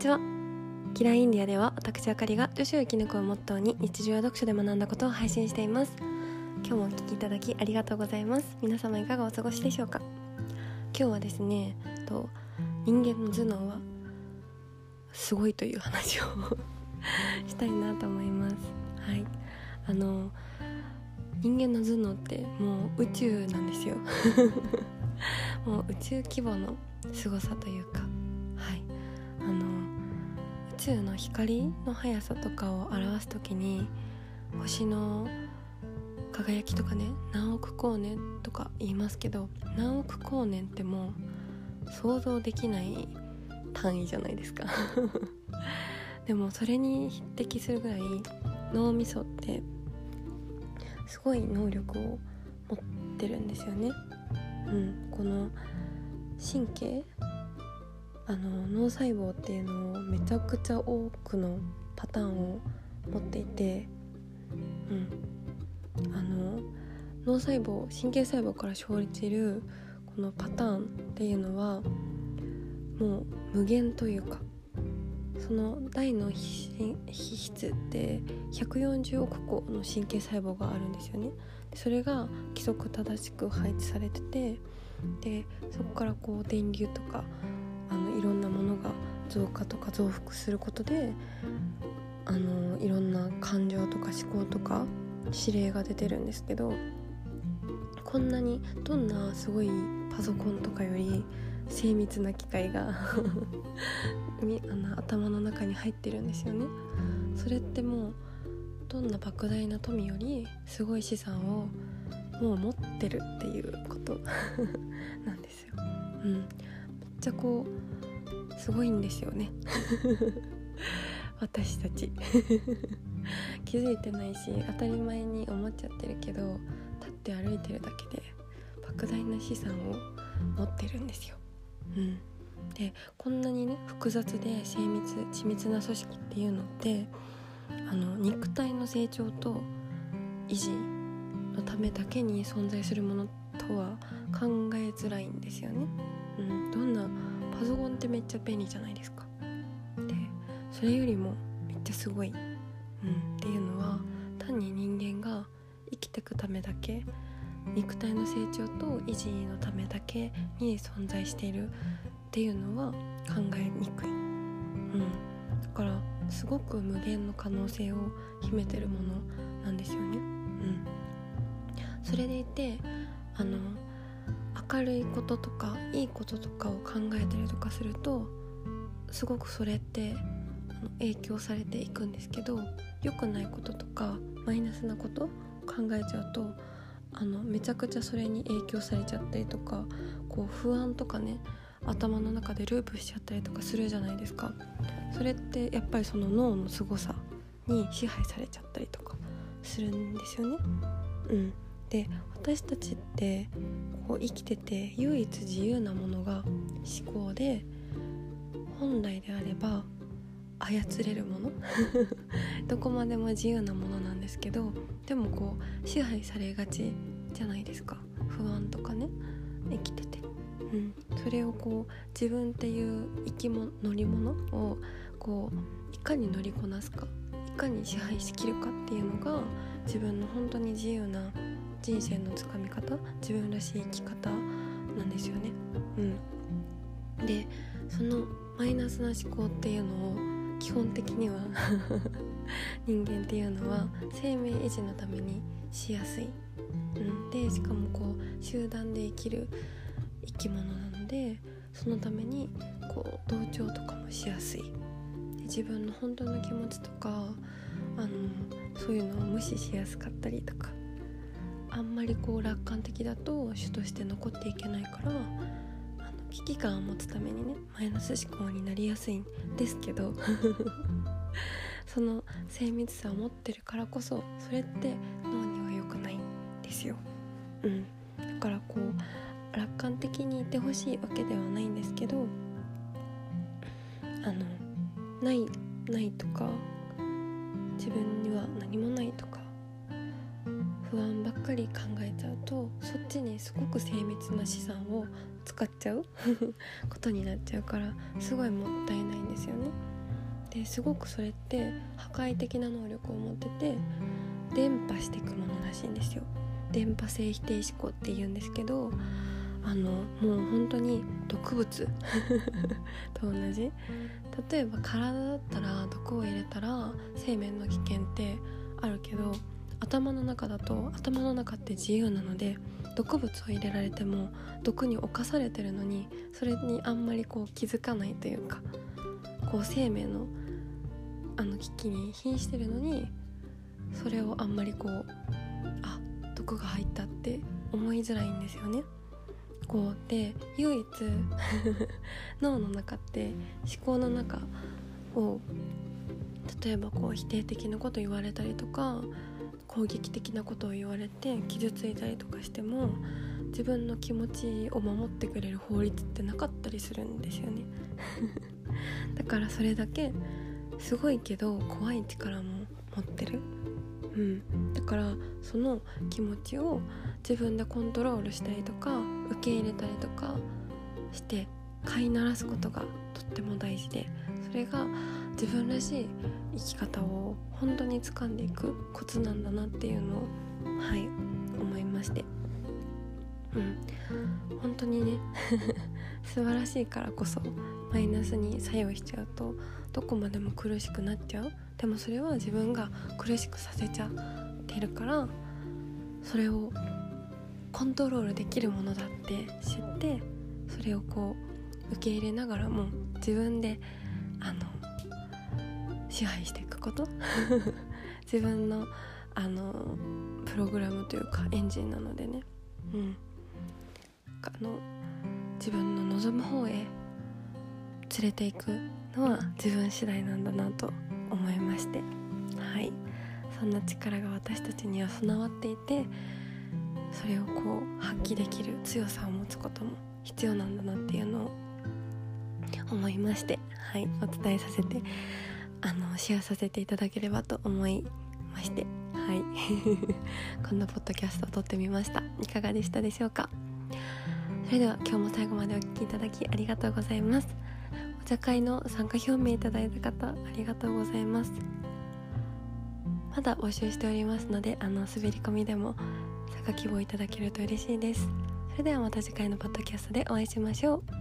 ちは。キラーインディアでは私あかりが女子を生き抜くをモットーに日常や読書で学んだことを配信しています。今日もお聞きいただきありがとうございます。皆様いかがお過ごしでしょうか？今日はですねと人間の頭脳はすごいという話を したいなと思います。はい。あの人間の頭脳ってもう宇宙なんですよ。もう宇宙規模の凄さというか。はい。あの宙の光の速さとかを表す時に星の輝きとかね何億光年とか言いますけど何億光年ってもう想像できない単位じゃないですか でもそれに匹敵するぐらい脳みそってすごい能力を持ってるんですよね。うん、この神経あの脳細胞っていうのをめちゃくちゃ多くのパターンを持っていて、うん、あの脳細胞神経細胞から生じるこのパターンっていうのはもう無限というかその大の皮質って140億個の神経細胞があるんですよね。それが規則正しく配置されててでそこからこう電流とかいろんなものが増加とか増幅することであのいろんな感情とか思考とか指令が出てるんですけどこんなにどんなすごいパソコンとかより精密な機械が あの頭の中に入ってるんですよね。それってもうどんな莫大な富よりすごい資産をもう持ってるっていうことなんですよ。うん、めっちゃこうすごいんですよね私たち気づいてないし当たり前に思っちゃってるけど立って歩いてるだけで莫大な資産を持ってるんですよ。うん、でこんなにね複雑で精密緻密な組織っていうのってあの肉体の成長と維持のためだけに存在するものとは考えづらいんですよね。うん、どんなパソコンってめっちゃ便利じゃないですか。でそれよりもめっちゃすごい、うん、っていうのは単に人間が生きてくためだけ肉体の成長と維持のためだけに存在しているっていうのは考えにくい、うん、だからすごく無限の可能性を秘めてるものなんですよね。うん、それでいてあの明るいこととかいいこととかを考えたりとかするとすごくそれって影響されていくんですけど良くないこととかマイナスなこと考えちゃうとあのめちゃくちゃそれに影響されちゃったりとかこう不安とかね頭の中でループしちゃったりとかするじゃないですかそれってやっぱりその脳の凄さに支配されちゃったりとかするんですよね。うん、で私たちってこう生きてて唯一自由なものが思考で本来であれば操れるもの？どこまでも自由なものなんですけどでもこう支配されがちじゃないですか。不安とかね。生きてて、うん、それをこう自分っていう生き物乗り物をこういかに乗りこなすかいかに支配しきるかっていうのが自分の本当に自由な人生のつかみ方自分らしい生き方なんですよね。うん、でそのマイナスな思考っていうのを基本的には 人間っていうのは生命維持のためにしやすい、うん、でしかもこう集団で生きる生き物なのでそのためにこう同調とかもしやすい。自分の本当の気持ちとかあのそういうのを無視しやすかったりとか。あんまりこう楽観的だと主として残っていけないからあの危機感を持つためにねマイナス思考になりやすいんですけど その精密さを持ってるからこそそれって脳には良くないんですよ。うん、だからこう楽観的にいてほしいわけではないんですけどあのないないとか自分には何もないかり考えちゃうとそっちにすごく精密な資産を使っちゃう ことになっちゃうからすごいもったいないんですよね。ですごくそれって破壊的な能力を持ってて伝播していくものらしいんですよ。電波性否定思考って言うんですけどあのもう本当に毒物 と同じ例えば体だったら毒を入れたら生命の危険ってあるけど頭の中だと頭の中って自由なので毒物を入れられても毒に侵されてるのにそれにあんまりこう気づかないというかこう生命のあの危機に瀕してるのにそれをあんまりこうあ毒が入ったって思いづらいんですよね。こうで唯一 脳の中って思考の中を例えばこう否定的なこと言われたりとか攻撃的なことを言われて傷ついたりとかしても自分の気持ちを守ってくれる法律ってなかったりするんですよね。だからそれだけすごいけど怖い力も持ってる。うん、だからその気持ちを自分でコントロールしたりとか受け入れたりとかして飼いならすことがとっても大事でそれが自分らしい生き方を本当に掴んでいくコツなんだなっていうのをはい思いまして。うん。本当にね 素晴らしいからこそマイナスに作用しちゃうとどこまでも苦しくなっちゃう。でもそれは自分が苦しくさせちゃってるからそれをコントロールできるものだって知ってそれをこう受け入れながらも自分であの支配していくこと？自分のあのプログラムというかエンジンなのでね。うん。あの自分の望む方へ連れていくのは自分次第なんだなと思いまして。はい。そんな力が私たちには備わっていてそれをこう発揮できる強さを持つことも必要なんだなっていうのを思いまして。はい。お伝えさせてあのシェアさせていただければと思いまして。はい。こんなポッドキャストを撮ってみました。いかがでしたでしょうか？それでは今日も最後までお聴きいただきありがとうございます。お茶会の参加表明いただいた方ありがとうございます。まだ募集しておりますのであの滑り込みでも参加希望いただけると嬉しいです。それではまた次回のポッドキャストでお会いしましょう。